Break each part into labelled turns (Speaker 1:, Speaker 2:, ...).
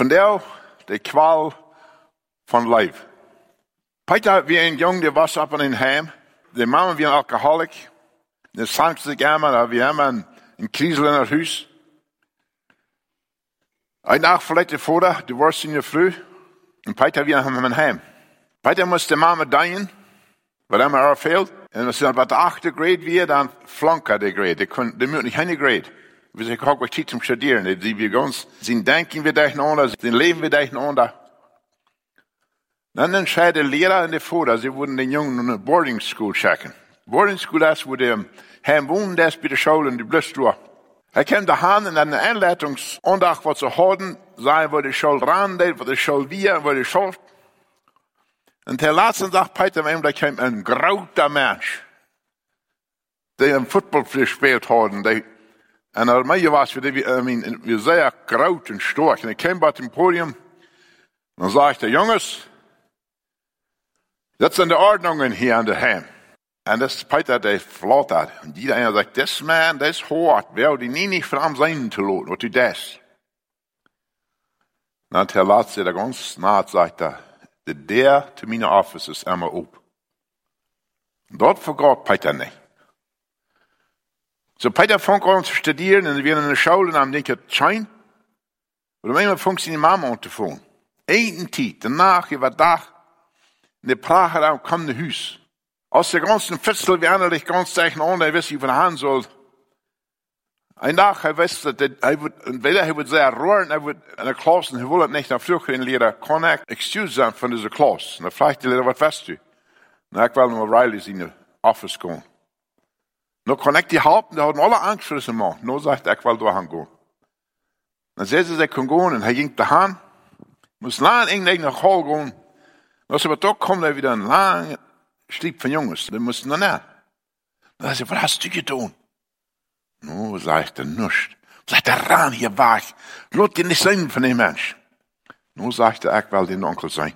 Speaker 1: Von der, die Qual von Leib. Peter wie ein Junge, der was ab in den Heim. Die Mama wie ein Alkoholik. Der sank sich einmal, wir haben ein, ein Krisel in das Haus. Ein Tag vielleicht vorher, du warst in der Früh. Und Peter wie haben wir Heim. Peter musste Mama dienen, weil er mir fehlt. Und als er bei der achte Grade wie, dann flanker der Grade. Die, können, die müssen nicht eine Grade. Wir sind auch was zum Studieren. Die wir ganz, sind denken wir durcheinander, sind leben wir durcheinander. Dann entscheidet der Lehrer in der Vorder, sie wurden den Jungen in eine Boarding School schicken. Boarding School wo der Herr wohnen, ist bei der Schule in die Blüstur. Er kam daheim in einer Einleitungsundag, was zu halten, sagen, wo die Schule randeelt, wo die Schule wir, wo die Schule. Und der letzte Tag, Peter, da kam ein grauter Mensch, der im Football gespielt hat, der, en mij was, we, I mean, we sehr groot und stark. Und ich kam bei dem Podium, dann sagte er, Jungs, das sind die Ordnungen hier an der Heim. Und das Peter, der flattert. Und jeder einer sagt, das Mann, das hart. Wer die nie nicht von sein zu lassen, was du das? Dann der Letzte, der ganz nah sagt er, der der zu meiner Office ist einmal ob. Dort vergaut Peter nicht. So Peter fängt an zu studieren und wir in der Schule und am denken, schein. Und manchmal fängt seine Mama an zu fangen. Einen Tag, danach, über Tag, in der Prache da kam ein Haus. Aus der ganzen Fitzel, wie einer dich ganz zeichen an, er weiß, wie von Hand soll. Ein Tag, er weiß, er wird, entweder er wird sehr rohren, er wird in der Klasse, er will nicht nach früher in Lehrer, kann er excuse sein von dieser Klasse. Und er fragt die Lehrer, was weißt du? Und ich will noch Riley in die Office gehen. Ich haben alle Angst vor diesem Mann. Nur sagt er, ich will da gehen. Dann sehen sie, er kann gehen, und er ging daheim, muss lang in nach Hall gehen, als er doch kommt, er wieder ein langer Stieb von Jungs. Die mussten noch nicht. Dann sagt er, was hast du getan? No, sagt er, nichts. Sagt er, ran hier weg. Lass dir nicht sein von dem Mensch. No, sagt er, ich will den Onkel sein.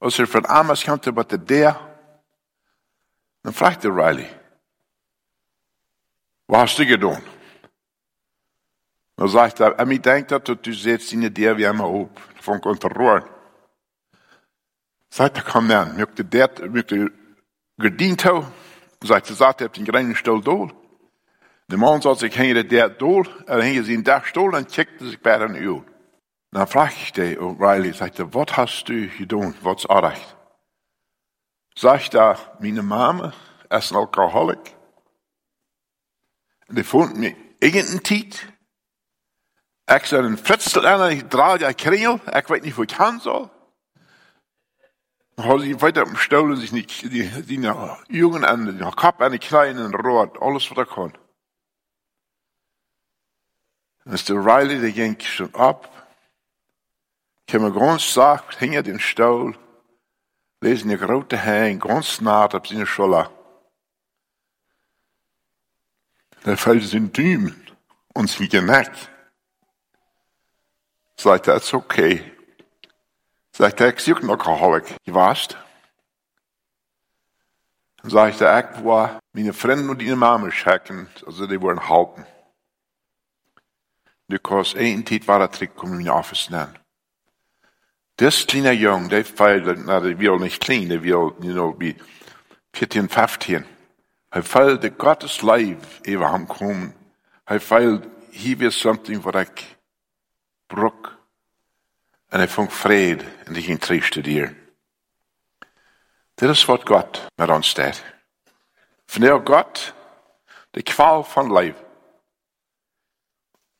Speaker 1: Als er von Amos kommt, was er der, dann fragt er Riley, was hast du getan? Dann sagt er, er denkt, dass du setzt in der wie einmal auf, von Kontrollen. Sagt er, komm her, möchte der, möchte gedient haben, sagt er, sagt er, den kleinen Stuhl dol. Der Mann sagt, ich hänge der dol, er hänge sie in der Stuhl und checkte sich bei den Uhr. Dann frage ich den O'Reilly, sagt er, was hast du getan, was erreicht? Sagt er, meine Mama ist ein Alkoholik. Die fand mir irgendeinen Tiet. Ich soll ein Fritzel an, ich drehe ja Kringel, ich weiß nicht, wo ich kann soll. Dann sie weiter Stuhl und sich die, die, die Jungen an, den Kopf an die kleinen Rot, alles, was er kann. Mr. Riley, der ging schon ab, kam ganz sacht, hing er den Stuhl, lesen die große Hänge, ganz nah auf seine Schulter. Es in Dümen und sie geneckt. Sagt er, it's okay. Sagt er, ich suche einen Alkoholik. Je warst? Dann sagt er, ich war meine Freunde und ihre Mama checken, also die wollen halten. Because een tijd war er terug om in de office nemen. Das kleine Jung, der feilt, na, der will nicht klein, der will, you know, wie 14, 15. Er feilt der Gottes Leib über ham kommen. Er feilt, hier wird something, what ich bruck. Und er fängt Fried, und ich ihn trieb studieren. Das ist, was Gott mit uns tut. Von der Gott, die Qual von Leib.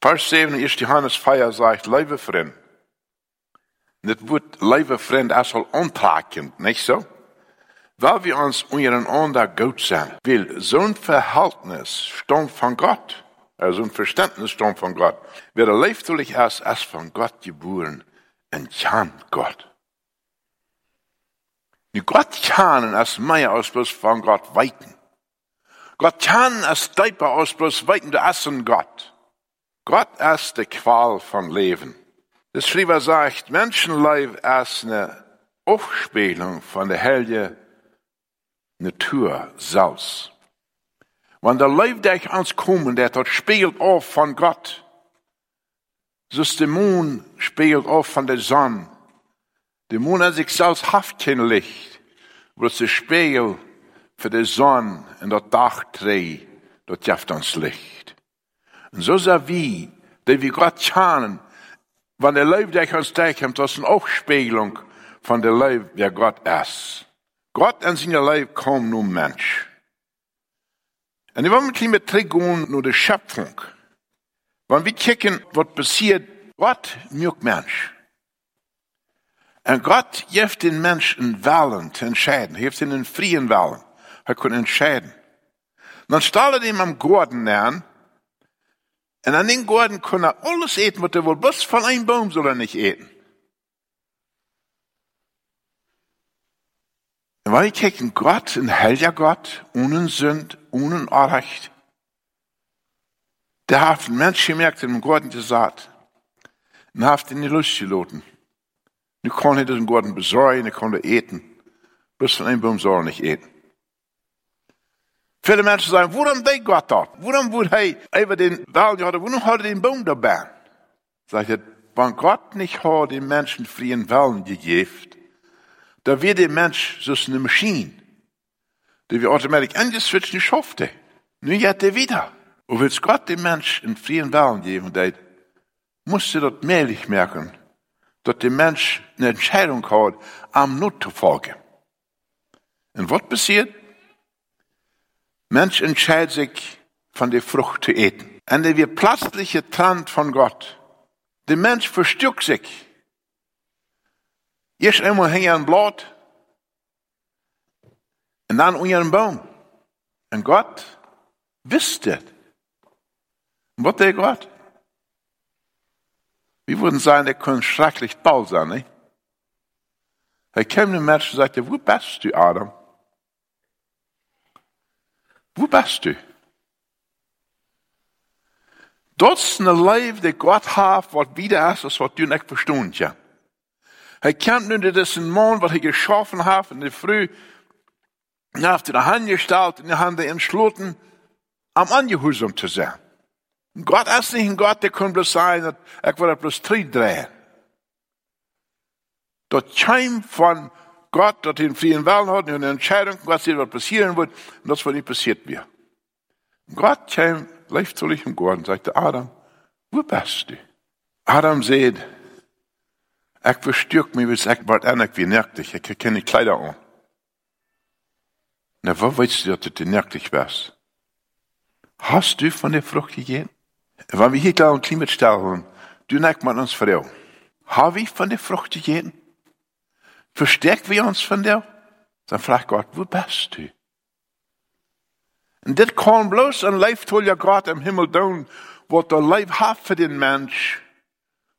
Speaker 1: Vers 7 1 Johannes 4 sagt, lieve vriend. Dit wordt lieve vriend als al ontakend, niet zo? Weil wir uns untereinander gut sind, weil so ein Verhältnis stammt von Gott, also ein Verständnis stammt von Gott. Wer leiftulich ist, ist von Gott geboren und Gott. Nu Gott kann als mehr als bloß von Gott weiten. Gott kann als tiefer als bloß weiten, du hast ein Gott. Gott ist die Qual von Leben. Das Schreiber sagt, Menschenleib ist eine Aufspielung von der Helge Natur selbst. Wenn der Leib, der uns kommen, der dort spiegelt auf von Gott. So ist der Mond spiegelt auf von der Sonne. Der Mond an sich selbst haft kein Licht, es ist der Spiegel für die Sonne das Dach dreh, dort jaft uns Licht. Und so sind wir, die wir Gott kennen, der Leib, der uns kommt, das ist eine Aufspiegelung von der Leib, der Gott ist. Gott an seiner Leib kommt nur Mensch. Und ich will mit ihm zurückgehen nur die Schöpfung. Wenn wir gucken, was passiert, Gott mögt Mensch. Und Gott gibt den Menschen Wahlen zu entscheiden. Er gibt ihnen freien Wahlen. Er kann entscheiden. Dann stellt er ihm am Garten an. Und an den Garten kann er alles eten, was er will. Bloß von einem Baum soll er nicht eten. Und weil ich gucken, Gott, ein heiliger Gott, ohne Sünd, ohne Unrecht, der hat einen Mensch gemerkt, in dem Garten gesagt, und hat ihn in die Lust gelassen. Nu kon hij den Garten besorgen, er konnte eten. Bloß von einem Baum soll nicht eten. Viele Menschen sagen, warum deed Gott dat? Warum wurde er über den Wald gehouden? Warum hat er den Baum dabei? Sagt er, wenn Gott nicht hat den Menschen freien Wellen gegeben, da wird der Mensch so eine Maschine, die wir automatisch angeswitcht nicht schaffte. Nun geht er wieder. Und willst Gott dem Mensch einen freien Wellen geben, der musste dort mehrlich merken, dass der Mensch eine Entscheidung hat, am Not zu folgen. Und was passiert? Mensch entscheidet sich, von der Frucht zu eten. Und er wird plötzlich getrennt von Gott. Der Mensch verstückt sich. Erst einmal hängt er ein Blatt. Und dann unter einem Baum. Und Gott wisst das. Und was der Gott? Wir würden sagen, der könnte schrecklich bald sein, nicht? Er kam den Menschen und sagte, wo bist du, Adam? Wo bist du? Dat is een leven dat God heeft, wat wieder is, als wat du nicht verstehen ja. Hij kent nu, dat is een man, wat hij geschaffen heeft in de früh, nach der Hand gestellt, in die Hand entschlossen, am Angehusum zu sein. Gott ist nicht ein Gott, der kann bloß sein, ich will bloß drehen. Das Schein von Gott, dat den freien Willen hat und eine Entscheidung, was hier passieren wird, und das, was nicht passiert wird. Gott kam leicht zu im Garten sagte, Adam, wo bist du? Adam sagt, ich verstürk mich, ich bald an, ich wie nervig, ich habe keine Kleider an. Na, wo weißt du, dass du nervig warst? Hast du von der Frucht gegessen? Wenn wir hier klar und Klima stellen, du neckt man uns Frau. Habe ich von der Frucht gegessen? Verstärken wir uns von der? Dann fragt Gott, wo bist du? Und das kann bloß ein Leiftoller Gott im Himmel tun, was der Leib hat für den Mensch,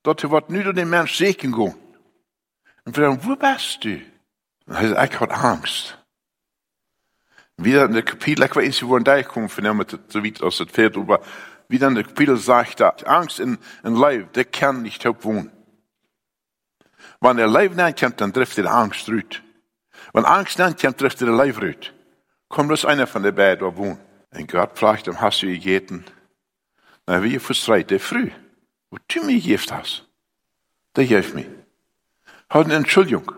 Speaker 1: dort wird nicht den Mensch segnen gehen. Und wir sagen, wo bist du? Und er sagt, ich habe Angst. Wieder in der Kapitel, ich weiß nicht, wo da kommt, von dem, so weit aus dem Pferd, aber wieder in der Kapitel sagt er, Angst in, in Leib, der kann nicht wohnen. Wenn der Leib nicht kommt, dann trifft er Angst rüt. Wenn Angst nicht kommt, trifft er Leib rüt. Kommt bloß einer von der beiden, der wohnt. Und Gott fragt ihm, hast du gegeten? Na, wie frustriert der früh? Du mir gegeben hast? Der hilft mir. Hat eine Entschuldigung.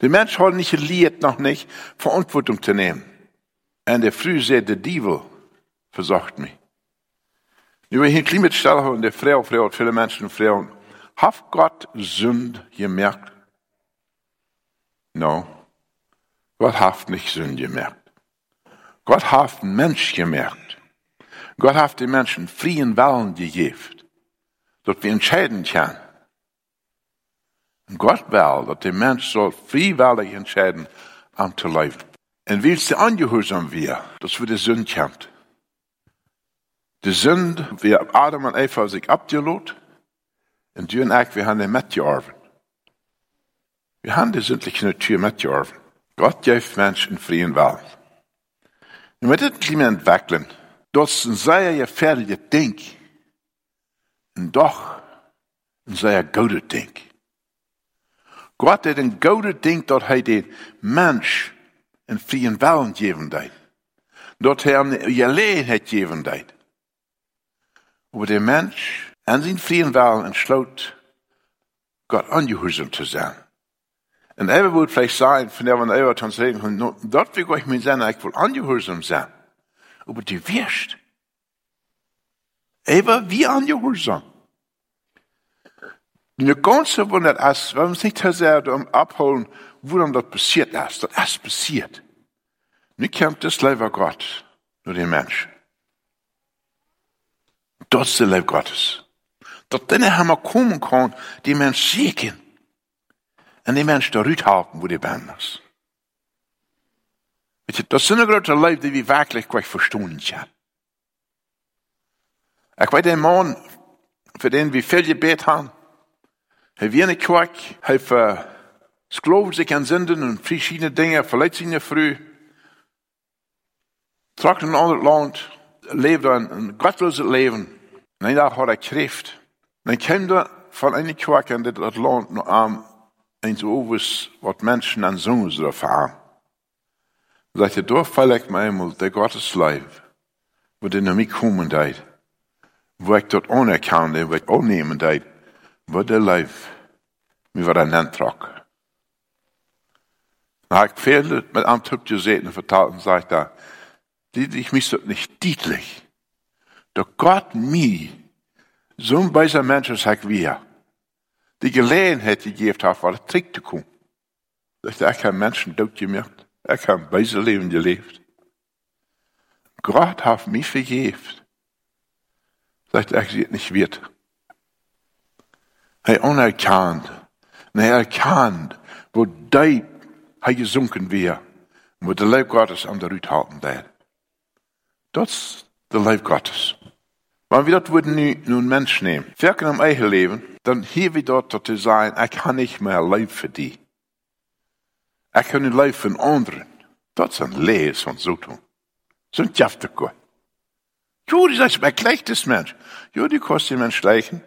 Speaker 1: Der Mensch hat nicht gelehrt, noch nicht, Verantwortung zu nehmen. Und der früh sagt, der Diebel versorgt mich. Über hier Klimatstelle und der Frau, Frau viele Menschen, Frauen, hat Gott Sünde gemerkt? No. Gott hat nicht Sünde gemerkt. Gott hat den Mensch gemerkt. Gott hat den Menschen freien Willen gegeben, dass wir entscheiden können. Und Gott will, dass der Mensch soll freiwillig entscheiden, um zu leben. Und wie es angehorsam wir, dass wir die Sünde kennt. Die Sünde, wie Adam und Eva sich abgelot, und du und ich, wir haben den mitgearbeitet. Wir haben die sündliche Natur mitgearbeitet. Gott gibt Menschen freien Willen. Und mit dem Klima entwickeln, das ist ein sehr gefährliches Ding. Und doch ein sehr gutes Ding. Gott hat ein gutes Ding, dass er den Mensch einen freien Willen geben hat. Dass er ihm Gelegenheit geben hat. Aber der Mensch an zijn vrije wel entschloot Gott angehorsam zu sein. Und er würde vielleicht sagen, von der man er dann sagen, dort will ich mir sein, ich will angehorsam sein. Aber du wirst. Aber wie angehorsam. Die ganze Wunder ist, wenn wir uns nicht so sehr um abholen, woran das passiert ist. Das ist passiert. Nicht kennt das Leben Gott, nur den Menschen. Das ist das Leben Gottes. Dat denne hammer kommen kann, die Mensch sehen. Und die Mensch da halten, wo die ben is. Weet je, dat is een grote leven die we werkelijk kwijt verstaan zijn. Ik weet een man, voor den we veel gebed hebben, hij weer niet kwak, hij verskloven zich aan zinden en verschillende dingen, verleidt zijn früh, trok in een ander land, leefde een, een godloze leven. En een dag had hij kreeft. Men kende van een kwak in dit land nog aan eens overs wat mensen aan zongen zullen ervaren. Dat je door val ik me eenmaal de Gottes lijf, wat in mij komen deed, waar ik dat onerkende, wat ik opnemen deed, wat de lijf me wat aan aantrok. Dan heb ik veel met am Typ gezeten en verteld en zei daar, ich mich so nicht deutlich, dass Gott mir Zo'n bijzonder mensen zeg wir, die gelegenheid gegeven heeft wat terug te komen. Dat ik heb mensen doodgemerkt. Ik heb bijzonder leven geleefd. God heeft mij vergeeft. Sagt er, sie nicht wird. Hij onerkannt. En hij erkannt, wo diep hij gezonken weer. Wo de leib Gottes aan de ruut halten deed. Dat is de leib Gottes. Maar wie dat worden nu, nu een mens nemen, werken am eigen leven, dan hier we dat tot te zijn, ik kan niet meer leven voor die. Ik kan niet leven voor anderen. Dat is een lees van zo doen. Zo'n tjaftekor. Jo, die zegt, mijn klechtes mens. Jo, die kost die mens leichen.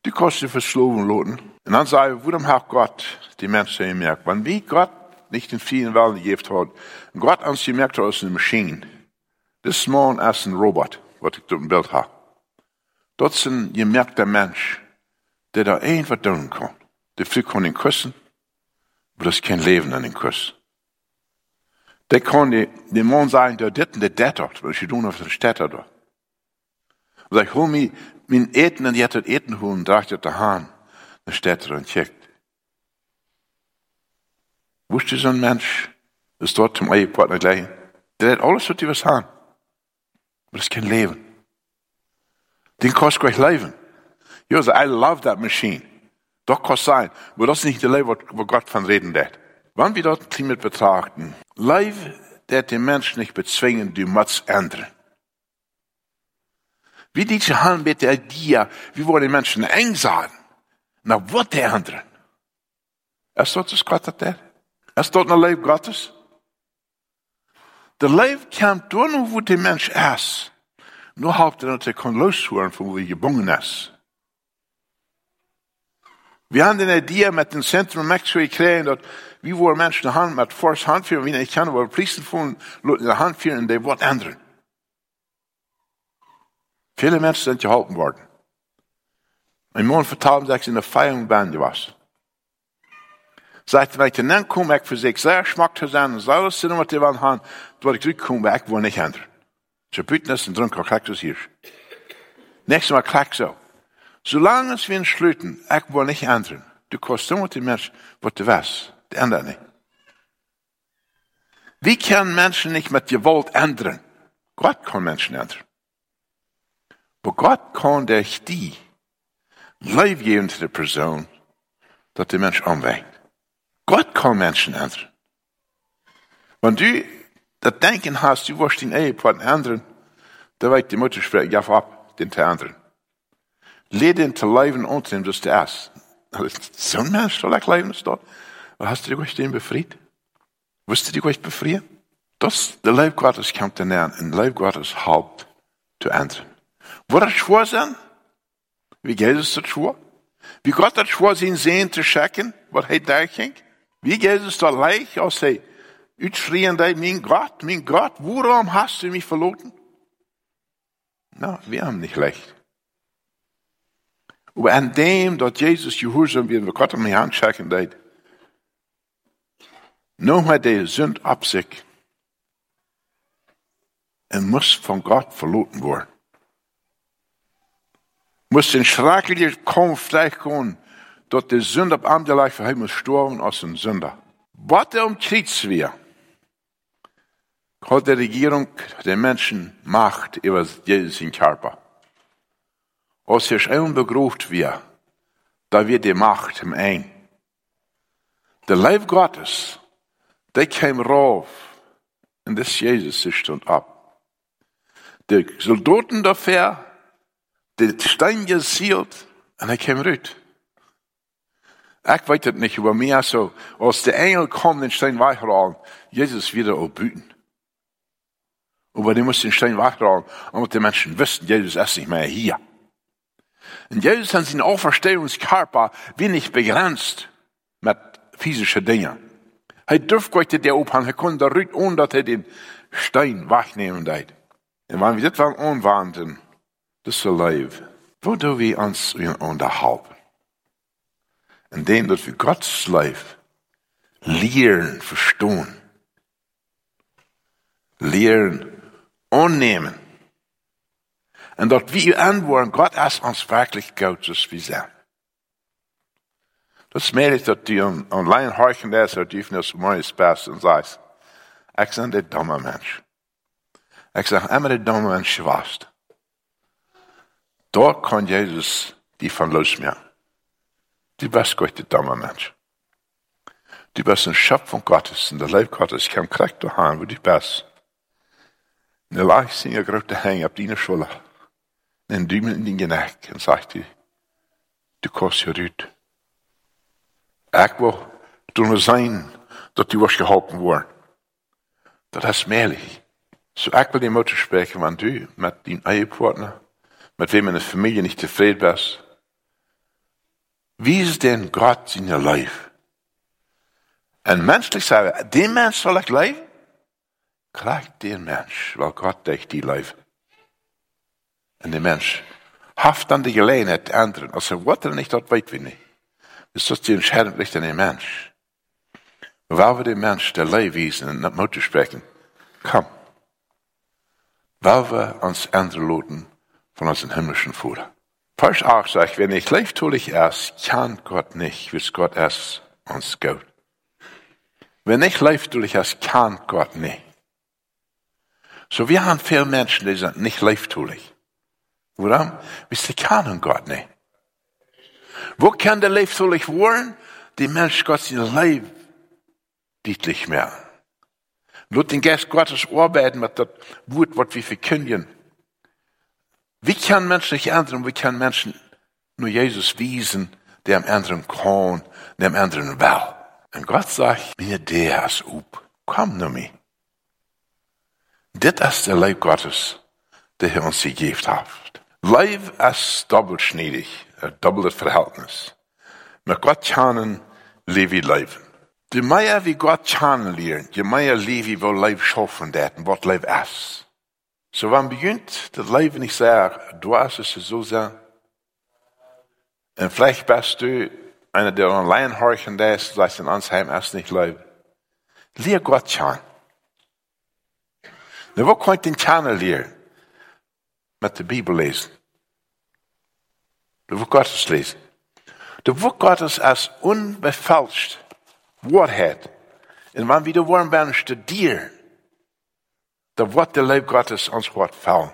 Speaker 1: Die kost die versloven loten. En dan zei we, waarom hat Gott die mensen gemerkt? Want wie Gott nicht in vielen Wellen gegeben hat, Gott ans gemerkt hat als eine Maschine. Das ist morgen als ein Robot, was ich da im Bild habe. Dat is een gemerkte mens, der da één wat doen kan. De vrouw kan ihn kussen, maar dat is geen leven aan een kus. Der kan de, de man sagen, der dit en de dat dort, weil je doen of de städter dort. Und ich hol mir mein Eten und jetzt Eten holen, dracht je der Hahn, der Städter und checkt. Wusste so ein Mensch, ist dort zum Ehepartner gleich, der hat alles, was die was haben. Aber das ist kein Leben. Den kost gleich leven. Ja, so, I love that machine. Doch kost sein. Aber das ist nicht der Leben, wo Gott von reden wird. Wann wir dort Klima betrachten, Leib, der den Menschen nicht bezwingen, du musst ändern. Wie diese Hand mit der Idee, wie wollen die Menschen eng sein? Na, was der anderen? Ist dort das Gott der? Ist dort ein Leib Gottes? Der Leib kommt nur, wo der Mensch ist. Nu houdt er dat ik kan loshoren van hoe je gebonden is. Vi har den idé med den centrum Mexico gekregen dat vi våra människor hand med fors handfyren, vi inte känner våra polisen får handfyren, det är vårt ändra. Viele Menschen sind gehalten worden. Ein Mann vertalte sich in der Feierung Band was. Sagte, wenn ich dann komme, ich für sich sehr schmack zu sein, und alles sind, was die wollen haben, dort ich zurückkomme, ich will nicht ändern. Ze buitenis en dronk al klak hier. Nächstes Mal klak so. Solange wir uns schlüten, ich will nicht ändern. Du kannst nur die Mensch, was du weißt. Die ändern nicht. Wie können Menschen nicht mit Gewalt ändern? Gott kann Menschen ändern. Aber Gott kann durch die Leib geben zu der Person, dass der Mensch anwägt. Gott kann Menschen ändern. Wenn du dat denken hast, du wirst den Ehepartner ändern, da weet die Mutter spreekt, ja ab, den te ändern. Leer den te leven unter dem, das du erst. Zo'n Mensch soll ich leben dort. Hast du dich den befreit? Wirst du dich befreien? Das, der Leib Gottes kommt dann an, und Leib Gottes Haupt zu ändern. Wo das schwor sein? Wie geht es das schwor? Wie Gott das schwor, sein Sehen zu checken, was er da ging? Wie geht es da leicht, als er Uitschrien hij, mein Gott, mein Gott, warum hast du mich verloren? Na, wir haben nicht leicht. Aber an dem, dat Jesus gehoorzaam weer, we Gott hem niet aanchecken deed. Nog maar de zund op zich. En moest van God verloten worden. Moest een schrikkelijke kampf tegenkomen, dat de zund op aangelegd voor hem moest sterven als een zonder. Wat er um Kriegswehr hat die Regierung den Menschen Macht über in Körper. Als er schon begrüßt wird, da wird die Macht im ein. Der Leib Gottes, der kam rauf, und das Jesus sich stund ab. Die Soldaten dafür, die Stein gesielt, und er kam rüt. Ich weiß es nicht, aber mir so, als der Engel kommt, den Stein wegrollen, Jesus wieder aufbüten. Aber die mussten den Stein wegrollen, damit die Menschen wussten, Jesus ist nicht mehr hier. Und Jesus hat seinen Auferstehungskörper wenig begrenzt mit physischen Dingen. Er durfte der ophang, er konnte ruhig, ohne dass er den Stein wegnehmen darf. Und wenn wir das mal anwenden, das ist Leben, wo do wir uns unterhalten? indem dat wir Gottes Life lehren, verstehen, lehren, annehmen. Und dat wir antworten, Gott ist uns wirklich gut, so wie sie. Das merke ich, dass die online horchen das, oder die das mooie best und sagst, ich bin der dumme Mensch. Ich sage immer der dumme Mensch warst. Dort kann Jesus die von los mehr. Du bist Gott, der dumme Mensch. Du bist eine Schöpfung Gottes, und der Leib Gottes kam korrekt daheim, wo du bist. Und er lag sich eine große Hänge auf deine Schulter, einen Dümmel in den Geneck, und sagte, du kannst hier rüt. Ich will nur sein, dass du was geholfen worden. Das ist mählich. So ich will die Mutter sprechen, wenn du mit deinem Ehepartner, mit wem in der Familie nicht zufrieden bist, wie ist denn Gott in ihr Leben? En menschlich sagen, den Mensch soll ich leben? Krijgt den Mensch, weil Gott dich die leven. En de Mensch haft dan de gelegenheid anderen. Als er wat er niet, dat weet we niet. Dus dat die Entscheidung ligt an den Mensch. Weil wir den Mensch der Leib wiesen und nicht Mutter sprechen, komm. Weil wir uns ändern loten von unserem himmlischen Vater. Vers 8 sagt, wenn ich leiftulich erst, kann Gott nicht, wie es Gott erst uns gut. Wenn ich leiftulich erst, kann Gott nicht. So wir haben viele Menschen, die sind nicht leiftulich. Warum? Weil sie kennen Gott nicht. Wo kann der leiftulich werden? Die Mensch Gott sein Leib deutlich mehr. Lass den Geist Gottes arbeiten mit dem Wort, was wir verkündigen. Wie kann Menschen nicht ändern? Wie kann Menschen nur Jesus wiesen, der am anderen kann, der am anderen will? Und Gott sagt, mir ist up. Komm nur mir. Dit ist der Leib Gottes, der er uns gegeben hat. Leib ist doppelschneidig, ein doppeltes Verhältnis. Mit Gott kann Levi leben. Je mehr wie Gott kennenlernen, je mehr Levi will Leib schaffen, was Leib ist. So wann beginnt das Leben nicht sehr, du hast es so sehr. Und vielleicht bist du einer, der online horchen ist, sagst in uns heim erst nicht leib. Lehr Gott kennen. Na, wo könnt den kennen lernen? Mit der Bibel lesen. Der Wort Gottes lesen. Der Wort Gottes als unbefälscht Wahrheit. Und wenn wir die Wort studieren, da wordt de Leib Gottes ons Wort fallen.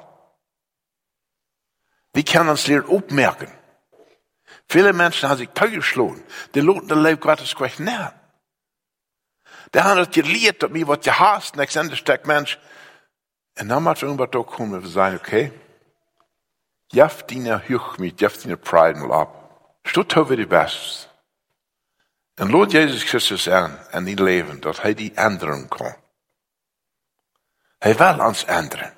Speaker 1: Wie kann uns leer opmerken? Viele Menschen haben sich teilgeschlagen. Die loten de Leib Gottes gleich näher. Die haben das gelehrt, dass mir was je hast, nächstes Ende steckt Mensch. Und dann muss irgendwas da kommen, wir sagen, okay, jaff deine Hochmut, jaff deine Pride mal ab. Stut over die Best. Und Lord Jesus Christus an, an die Leben, dass er die ändern kann. Hij wil ons ändern.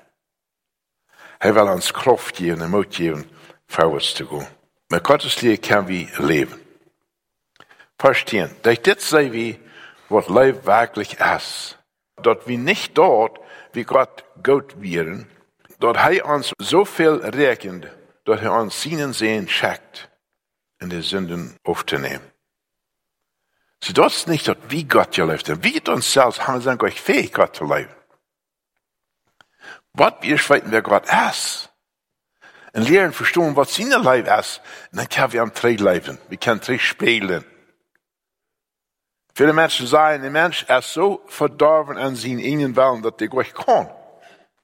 Speaker 1: Hij wil ons kraft geven en moed geven vorwärts te gaan. Met Gottes Liebe kan we leven. Vers 10. Durch dit sei wie, wat Leib wirklich ist. Dat wir nicht dort, wie Gott Gott wären, dort hij uns so viel rekend, dat hij uns seinen Sehen schickt. in die Sünden aufzunehmen. Sie dort nicht, dort wie Gott gelebt hat. Wie uns selbst haben wir euch fähig, Gott zu leben. Wir schweiten, wer Gott ist. Und lernen verstehen, was seine Leben ist. Und dann können wir am drei leben. Wir können drei spielen. Viele Menschen sagen, der Mensch ist so verdorben an seinen eigenen Willen, dass der Gott kann.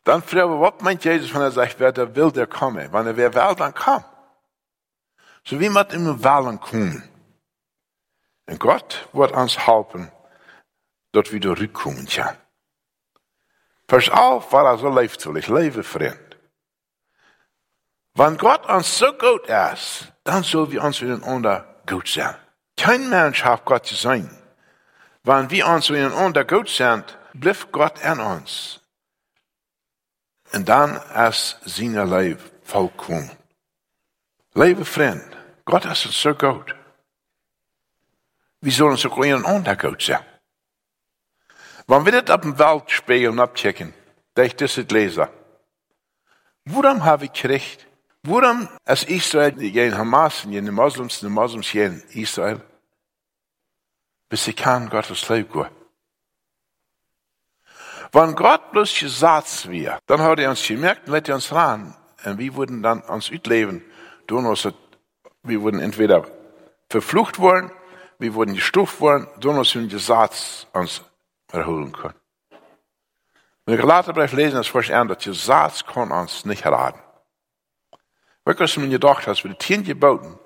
Speaker 1: Dann fragen wir, was meint Jesus, wenn er sagt, wer der will, der komme? Wenn er wer will, dann komm. So wie man immer Willen kommen. Und Gott wird uns helfen, dort wieder rückkommen kann. Pass auf, er so leeft soll. Ich lebe, Freund. Wenn Gott uns so gut ist, dann soll wir uns miteinander gut sein. Kein Mensch hat Gott zu sein. Wenn wir uns miteinander gut sind, bleibt Gott an uns. Und dann ist sein Leben vollkommen. Liebe Freund, Gott ist uns so gut. Wir sollen uns auch miteinander gut sein. Wenn wir das auf dem Welt spielen abchecken, da ich das lese, warum habe ich gerecht? Warum ist Israel gegen Hamas und gegen Moslems, die Moslems gegen Israel? Bis sie kann Gottes Leben gehen. Wenn Gott bloß gesagt wird, dann hat er uns gemerkt und lädt er uns ran. Und wir würden dann uns utleben, durch uns, wir würden entweder verflucht worden, wir würden gestuft worden, durch den Satz uns erholen können. Wenn ich Galaterbrief lesen, das spricht an, dass Satz kann uns nicht raten. Wirklich, wenn ihr gedacht hast, wir die zehn Geboten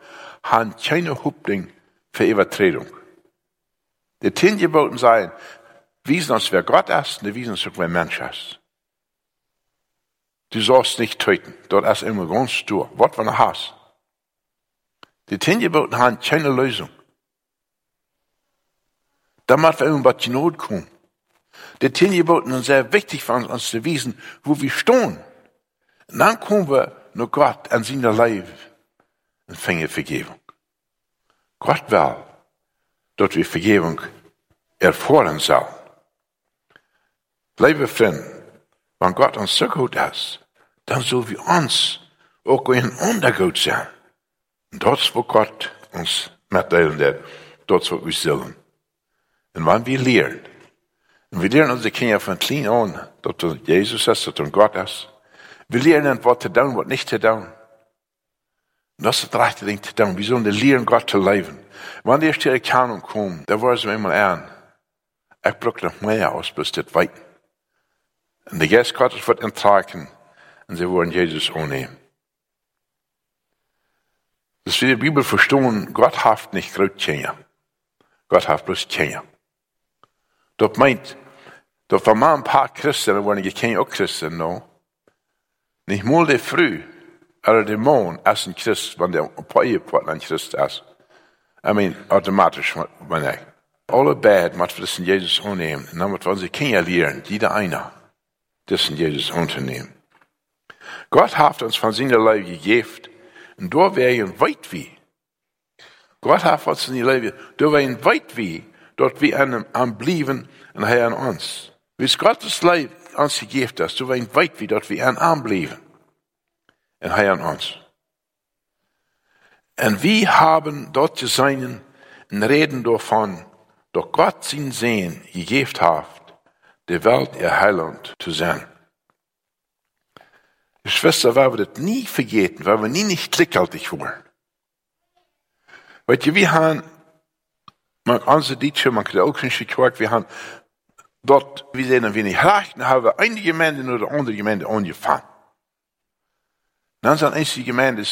Speaker 1: haben keine Hupding für Übertretung. Die zehn Geboten sagen, wiesen uns, wer Gott ist, und wiesen uns, wer Mensch ist. Du sollst nicht töten. Dort ist immer ganz durch. Was von der Hass. Die zehn haben keine Lösung. Da muss irgendwas die Not kommen. Die zehn Geboten sind sehr wichtig für uns, uns zu wissen, wo wir stehen. Und dann kommen wir nur Gott an seiner Leib und fänge Vergebung. Gott will, dort wir Vergebung erfahren sollen. Liebe Freunde, wenn Gott uns so gut ist, dann soll wir uns auch in Untergut sein. Und dort, wo Gott uns mitteilen wird, dort, wo wir sollen. Und wenn wir lernen, und wir lernen unsere Kinder von klein an, dort Jesus ist, dort Gott ist, wir lernen, was zu tun, was nicht zu tun. Und das ist das rechte Ding zu tun. Wir sollen lernen, Gott zu leben. Wenn die erste Erkennung kommt, da war es mir immer an. Ich brauche noch mehr aus, bis das weit. Und der Geist Gottes wird enttragen. Und sie wollen Jesus annehmen. Das wir die Bibel verstehen, Gott hat nicht Großkinder. Gott hat bloß Kinder. Das meint, dass wenn man ein paar Christen, dann wollen die auch Christen noch, nicht mal der früh, eller der morgen ist ein Christ, wenn der ein paar Ehepartner ein Christ ist. I mean, automatisch, wenn ich. Alle Bad, was wir das in Jesus annehmen, und dann wird wir unsere Kinder lernen, jeder einer, das in Jesus anzunehmen. Gott hat uns von seiner Leben gegeben, und da wäre ein weit wie. Gott hat uns in die Leben, da wäre ein weit wie, dort wie einem am Blieben und er an uns. Es Gottes uns gegeben hast, du weißt weit wie dort wie ein Arm. Und er an uns. Und wir haben dort zu sein und reden davon, doch Gott sein Sehen gegeben hat, der Welt ihr Heiland sein. Schwester, weil wir das nie vergeten, weil wir nie nicht klickhaltig wollen. Du, wir haben, man kann sie Dietsche, man kann auch nicht wir haben dort, wir sehen ein wenig recht, haben wir eine Gemeinde oder andere Gemeinde angefangen. Dann sind einige Gemeinden,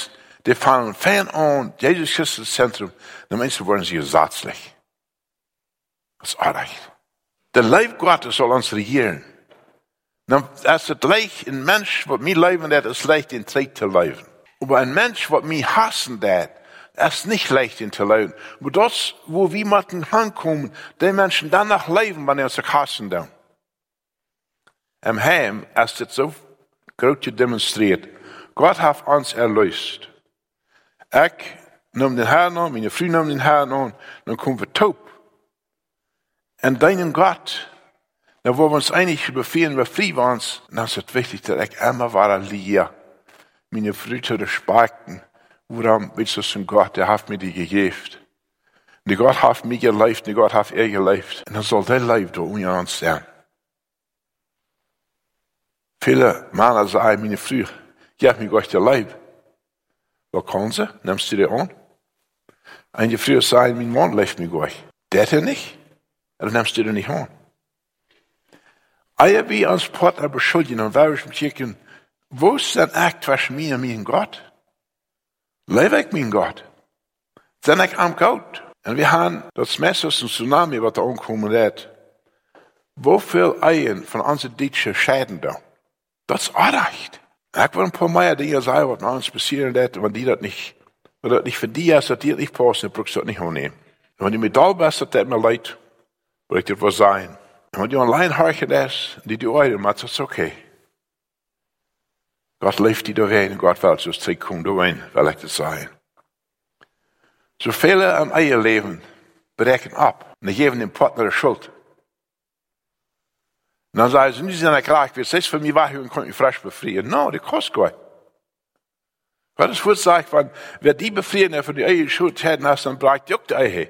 Speaker 1: die fangen fern an, Jesus Christus Zentrum, dann meisten werden sie ersatzlich. Das ist arg. Der Leib Gottes soll uns regieren. Dan is het leicht een mens wat mij leven dat, is leicht in tijd te leven. Aber ein Mensch, wat mij hassen dat, ist nicht leicht in te. Aber das, wo wir müssen hinkommen, die Menschen danach wenn er sich hassen dann. Im Heim ist es so groß demonstriert. Gott hat uns erlöst. Ich nahm den Herrn an, meine Frau nahm den Herrn an, dann kommen wir taub. Und deinen Gott, dan wo wir uns einig über vielen wir frei waren, dann ist es wichtig, dass ich immer war hier. Meine Früchte sparkten, Waarom weet je zo'n God, die heeft me die gegeven. Die God heeft mij geleefd, die God heeft er geleefd. En dan zal dat leven door aan staan. Viele mannen zeggen, mijn vriend, geef me God je leven. Wat kan ze? Nimmst du die aan? En je vriend zei, mijn man leeft me God. Dat er niet? En dan nimmst du die niet aan. Eier wie ons partner beschuldigen en waar is kijken, wo ist denn echt zwischen mir und mein Gott? Ich mein Gott? Sind ich am Gott? Und wir haben das Messer ein Tsunami, was da angekommen ist. Wo viel Eier von unseren Deutschen scheiden da? Das ist Unrecht. Ich will ein paar Mal Dinge sagen, was uns passieren wird, wenn die das nicht, wenn das nicht für die ist, dass die nicht passen, dann brauchst du das nicht annehmen. Und wenn die Medaille bist, das mir leid, will ich das was sein. Und wenn du allein horchen ist, die die macht, das ist okay. Gott leeft die doorheen en God wil zoals terugkomen doorheen, wil ik het zeggen. Zoveel aan eigen leven bereiken op. En die geven dem Partner de schuld. En dan zeggen ze, nu zijn ik graag weer zes van mij weg en kon je frisch bevrijen. Nou, dat kost goed. Wat is voor zeggen van, wer die bevrijen van die eigen schuld heeft, dan blijkt die de eigen.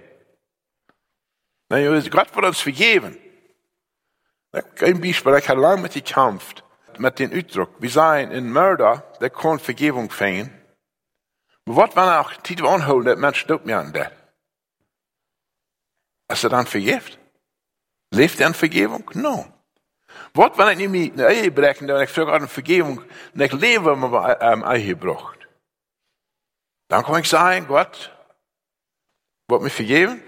Speaker 1: Nee, Gott wird uns vergeben. Ein Beispiel, ich habe lange mit gekämpft met den Uitdruck. Wir sagen, in Mörder, der kann Vergebung fängen. Aber was, wenn er auch Titel anholen, der Mensch stirbt mir an der? Ist er dann vergift? Lebt er an Vergebung? No. Was, wenn ich nicht eine Ehe brechen, und ich frage an Vergebung, und ich lebe mit einem Ehe gebracht? Dann kann ich sagen, Gott, wird mich vergeben?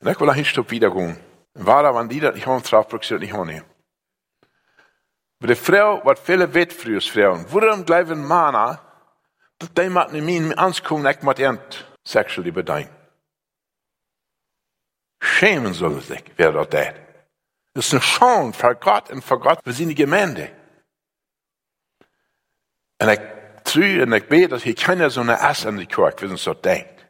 Speaker 1: Und ich will ein Stück wiedergehen. Und war da, wenn die das nicht haben, drauf, brauchst du das nicht Maar de vrouw, wat vele weet vrouwen, waarom blijven mannen, dat die met mij aankomen, ik moet end seksueel bedien. Schämen zullen zich, wer dat deed. Het is een schande voor God en voor God, voor zijn gemeente. En ik trouw en ik weet dat hier keiner zo'n ass in de kerk, wie zo denkt.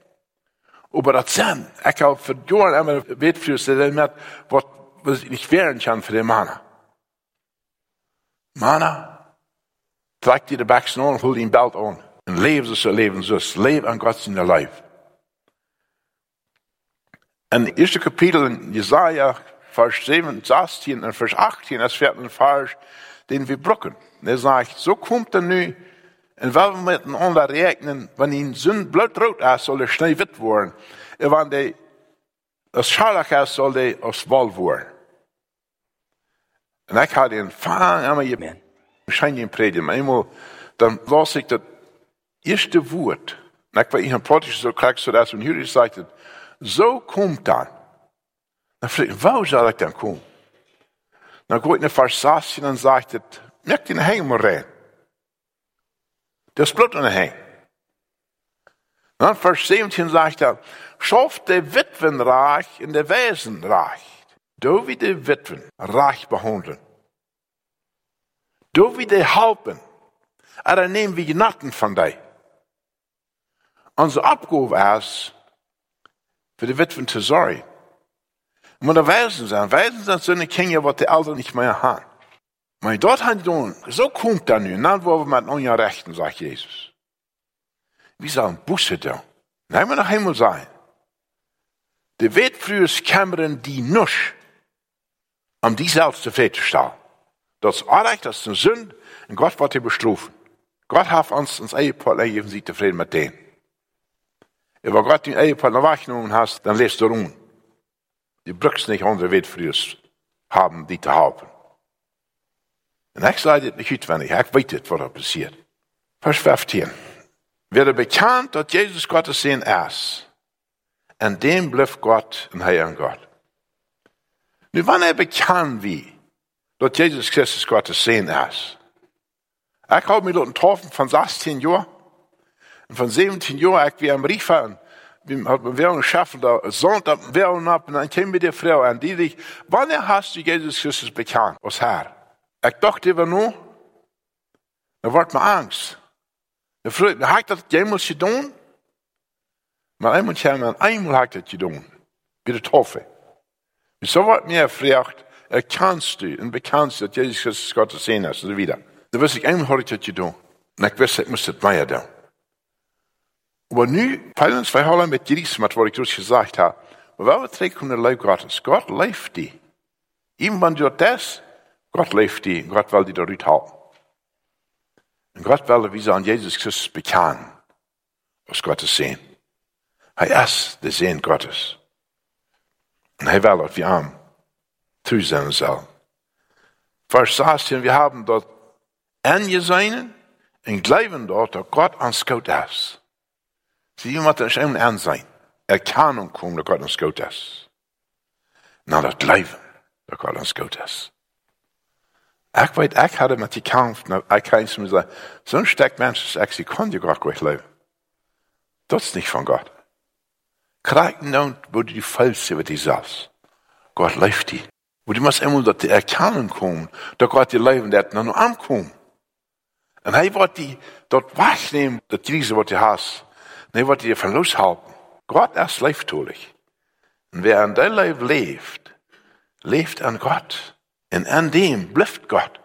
Speaker 1: Aber dat zijn, ik heb voor jaren einmal dat wat, was ik niet wehren kan voor de mannen. Mana, trek je de baksen aan, hul die belt aan. En leef ze leven zus. Leef aan God zijn lijf. En het eerste kapitel in Jesaja, vers 7, 16 en vers 18, is werd een vers den wir brocken. Er sagt, so kommt er nu, en wel we met een ander rekenen, wanneer een zin bloedrood is, zal er snel wit worden. En wanneer als scharlach is, zal hij als wal worden. En ik had een fang aan je schijn je predigen, maar eenmaal, dan las ik dat eerste woord. En ik was in een protest zo krijg, zodat een jullie zegt, zo komt dan. Dan vroeg ik, waar zal ik dan komen? Dan ga ik naar vers 16 en zegt het, merk in de hemel rein. Dat is bloed in de hemel. Dan vers 17 zegt hij, schaf de witwen reich in de wezen Du wie die Witwen reich behandeln. Du wie die helpen. Er nehmen wir Natten von dir. Unsere Abgabe ist, für die Witwen zu sorgen. Und wenn die Weisen sind, Weisen sind so eine Kinder, was die Eltern nicht mehr haben. Maar dort haben die so kommt dann nu, dann wollen wir mit unseren Rechten, sagt Jesus. Wie sollen Busse da? Nein, wir nach Himmel sein. Die Wetfrühers kämmern die nusch om die zelfs tevreden te stellen. Dat is aardig, dat is een zin, en God wordt je bestrafen. God heeft ons ons eigen part gegeven, sie tevreden met den. En waar God die eigen part naar weggenomen hast, dan leest er om. Die brukst niet andere wetfriers haben, die te helpen. En ik zei dit niet uitwendig, ik weet het wat er passiert. Vers 15. Werde bekannt, dat Jezus Gottes Sinn ist. En dem God en hij aan God. Nu, wanneer bekan wie dat Jezus Christus Gottes Sinn? Ich habe mich dort getroffen von 16 Jahren. Und von 17 Jahren, ich wie am und wir haben wir geschaffen, da Sonntag, wir und ab, und dann kam mir die Frau an, die dich, wann hast du Jesus Christus bekannt, als Herr? Ich dachte immer nur, da wird mir Angst. Da fragt ich, hat das jemals getan? Maar einmal einmal hat das getan. Bei der Taufe. Så vart mir gefragt, erkannst du und bekannst, dass Jesus Christus Gottes Sohn ist, und so wieder. Da wusste ich, einmal habe ich das getan. Und ich ich muss das mehr tun. Aber nu fallen wij hollen met Jesus, met wat ik dus gezegd heb. Maar wel betrekken de leef Gottes. God leeft die. Even wanneer du das, Gott leeft die. En God wil die eruit halen. En God wil wie ze aan Jezus Christus bekennen. Als Gottes Seen. Hij is de Seen Gottes. En hij wil dat we hem toezenden zal. Vers 16, wir haben dort angesehen und glauben dort, dass Gott uns gut ist. Sie jemand ist ein Ansehen. Erkennung kommt, dass Gott uns gut ist. Na, das Glauben, dass Gott uns gut ist. Ich weet, ich hatte met die Kampf, nou, ich kann es mir sagen, so ein stark Mensch, ich, sie kann dir Gott gut leben. Das ist nicht von Nun, wo du die Falsch über die sagst. Gott lebt die. Wo du musst immer dat die erkennen kommen, dat Gott die leven dat nog aankomt. En hij wordt die dort wegnemen, dat Krise je hast. En hij wordt die van loshalten. Gott ist leeftoelig. Und wer an dein Leben lebt, lebt an Gott. Und an dem bleibt Gott.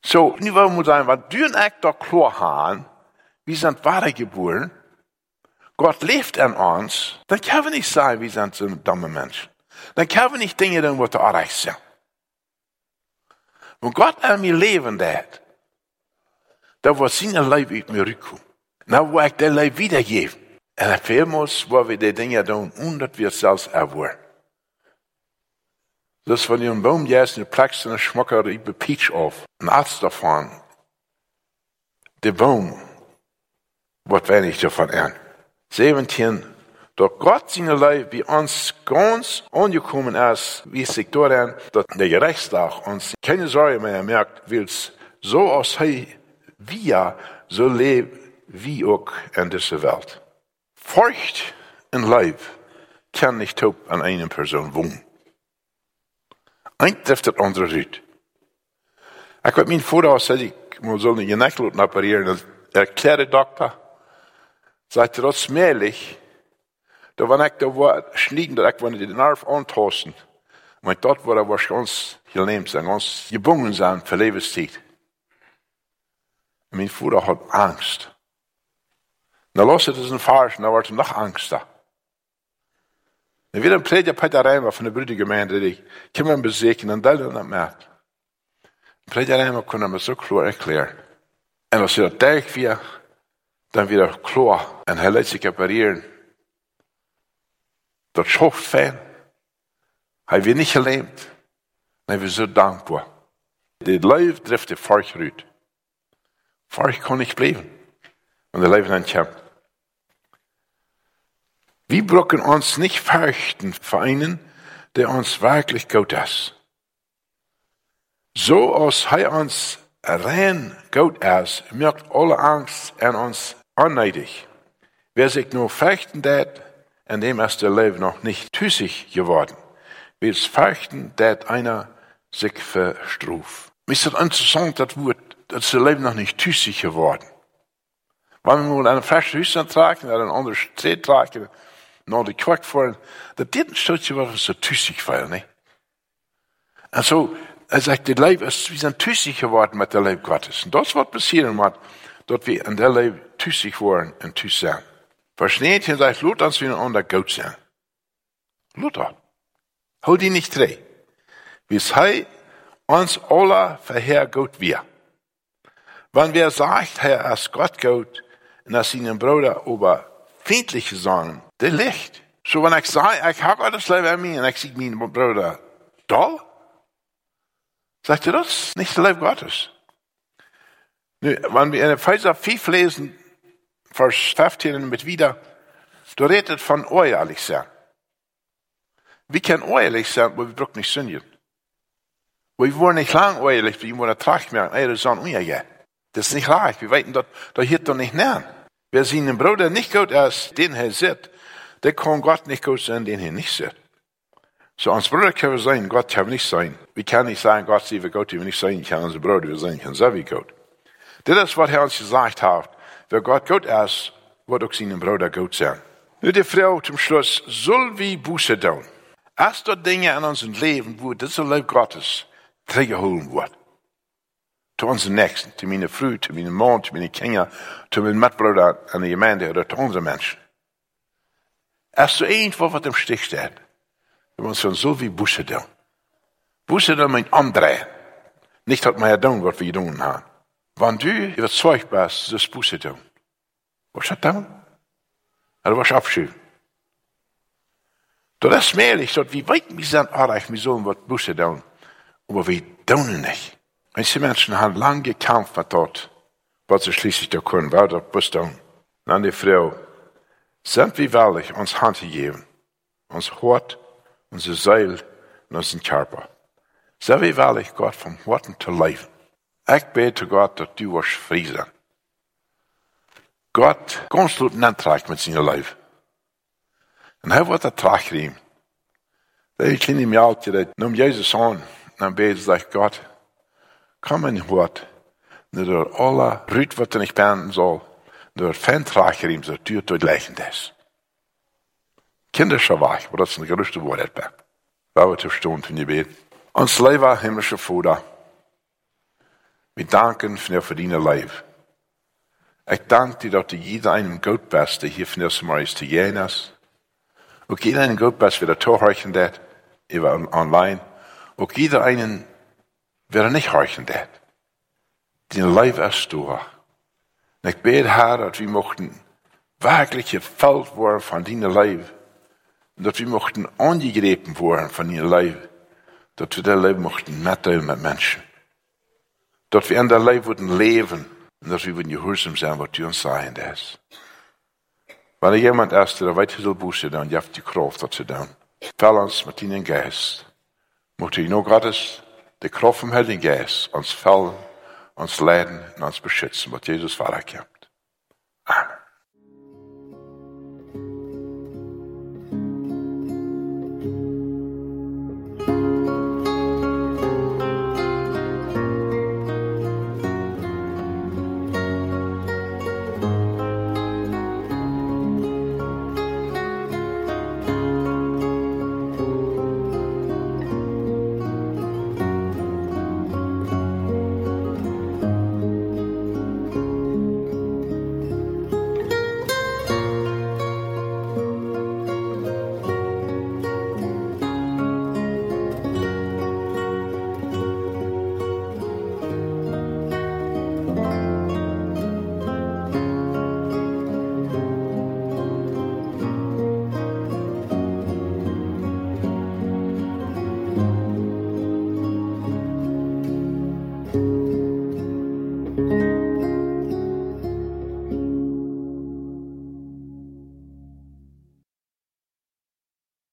Speaker 1: So, nu wollen wir sagen, was du und ich doch klar haben, wir sind weitergeboren, Gott lebt an uns, dann können wir nicht sagen, wir sind so dumme Menschen. Dan kan we niet dingen doen wat aardig zijn. Want God aan mij leven dat, dat was zijn leven uit mij rukken. Nou wil ik dat leven wiedergeven. En veelmaals waar we die dingen doen, omdat we het zelfs ervoeren. Dus van een boom juist een plek zijn schmokker über Peach auf. Ein Arzt davon. De boom wordt weinig davon an. 17 doch Gott seine Leib wie uns ganz angekommen ist, wie sich daran, dass der Gerichtstag uns keine Sorge mehr merkt, weil es so aus wir so leben wie auch in dieser Welt. Furcht in Leib kann nicht top an einer Person wohnen. Ein trifft das andere nicht. Ich habe mein Vater gesagt, ich muss eine Geneckluten operieren. Erklärte Doktor, sagt er, das mählich, da war ik daar war schniegen, dat ik wanneer de nerf aantasten. Maar dat war was ganz gelähmt sein, ganz gebunden sein für Lebenszeit. Mein Vater hat Angst. Na los het is een Farsch, na er nog angst da. Weer een prediger Peter Reimer van de Brüdergemeinde, die kan man bezeken en dat dan merkt. Prediger Reimer kon hem zo klar erklären. En als je dat tijd weer, dan weer klar en hij laat zich apparieren. Dat schoft fijn. Hij weer niet geleemd. Hij was zo dankbaar. De leven drift de vark uit. Vark kon niet blijven. Want de leven aan kämpft. Wir brauchen uns nicht fürchten vor einen, der uns wirklich gut ist. So als hij uns rein gut ist, merkt alle Angst an uns unneidig. Wer sich nur fürchten dat, in dem ist der Leben noch nicht tüßig geworden. Wir fürchten, dass einer sich verstruf. Ist das interessant, das Wort, das der Leben noch nicht tüßig geworden. Wenn wir mal eine frische Hüsse tragen, oder ein anderes Tee tragen, noch die Quack fahren, das dit ein Stückchen, was so tüßig war, nicht? Und so, er sagt, das Leben ist, wir sind tüßig geworden mit dem Leben Gottes. Und das wird passieren, dass wir in der Leben tüßig waren und tüßig sind. Versneed je sagt, Luther als wir onder Gott zijn. Luther. Hou die nicht dreh. Wie sei uns alle verher Gott wir. Wenn wir sagt, Herr, als Gott Gott, und als seinen Bruder über feindliche sagen, der Licht. So, wenn ich sage, ich habe das Leben an mir, und ich sehe meinen Bruder doll, sagt er das nicht der Leben Gottes. Nu, wenn wir in Epheser 5 lesen, vers 15 mit wieder, du redet von ehrlich sein. Wir können ehrlich sein, aber wir brauchen nicht sündigen. Wir wollen nicht lang ehrlich, wir wollen Tracht merken, ey, das ist an ja. Das ist nicht leicht, wir weten, dass, da hier doch nicht nähern. Wer seinen Bruder nicht gut ist, den er sieht, der kann Gott nicht gut sein, den er nicht sieht. So, uns Bruder können wir sein, Gott kann nicht sein. Wir können nicht sagen, Gott sie wir Gott, wir nicht sein, ich kann unser Bruder, wir sein, kann so wie Gott. Das ist, was er uns gesagt hat. Wer Gott gut ist, wird auch seinen Bruder gut sein. Nu die Frau zum Schluss, soll wie Buße tun? Erst dort Dinge in unserem Leben, wo das Leben Gottes zurückgeholt wird. Zu unseren Nächsten, zu meiner Frau, zu meinem Mann, zu meinen Kindern, zu meinem Mitbruder an der Gemeinde oder zu unseren Menschen. Als du irgendwo was im Stich steht, dann muss man so wie Busse tun. Busse tun meint andrehen. Nicht, dass wir tun, was wir tun haben. Wenn du überzeugt bist, das Busse tun. Was das tun? Oder was Abscheu? Das ist merklich, dass wir weit wir sind erreicht, wir sollen was Busse tun. Aber wir tun nicht. Manche Menschen haben lange gekämpft mit dort, was sie schließlich da können, war das Bus tun. Dann die Frau, sind wir wahrlich uns Hand gegeben, uns Hort, unsere Seele und unseren Körper. Sind wir wahrlich Gott vom Horten zu leben. Ich bete Gott, dass du wirst frei sein. Gott, ganz gut Antrag mit seinem Leben. Und er wird der Trag riem. Der kleine Mjalt, der nimmt Jesus an, dann betet er, Gott, komm in Hort, nur alle Brüt, was er nicht beenden soll, door fantrager ihm so duurt door leichendes. Kinderschawach, wat dat is een gerüchte. Waar we te stond in je bed. Ons leven, himmlische Vader. We danken voor je verdiende leven. Ik dank dir, dat du jeder einen gut bist, der hier von der Sommer ist zu jenes. Ook jeder einen gut bist, der Torhorchen dat, über online. Ook jeder einen, wer nicht horchen dat. Den Leib ist du. Und ich bete, Herr, dass wir mochten wirklich gefällt worden von deinem Leib. Und dass wir mochten angegriffen worden von deinem Leib. Dass wir das Leben mochten mitteilen mit Menschen. Dass wir in der Leib würden leben. Und dass wir würden gehorsam sein, was du uns sagen lässt. Wenn jemand ist, der weiter soll Buße tun, ihr habt die Kraft dazu tun. Fall uns mit deinem Geist. Mochte ich nur Gottes, die Kraft vom Heiligen Geist, uns fallen, uns leiden und uns beschützen, was Jesus verlangt.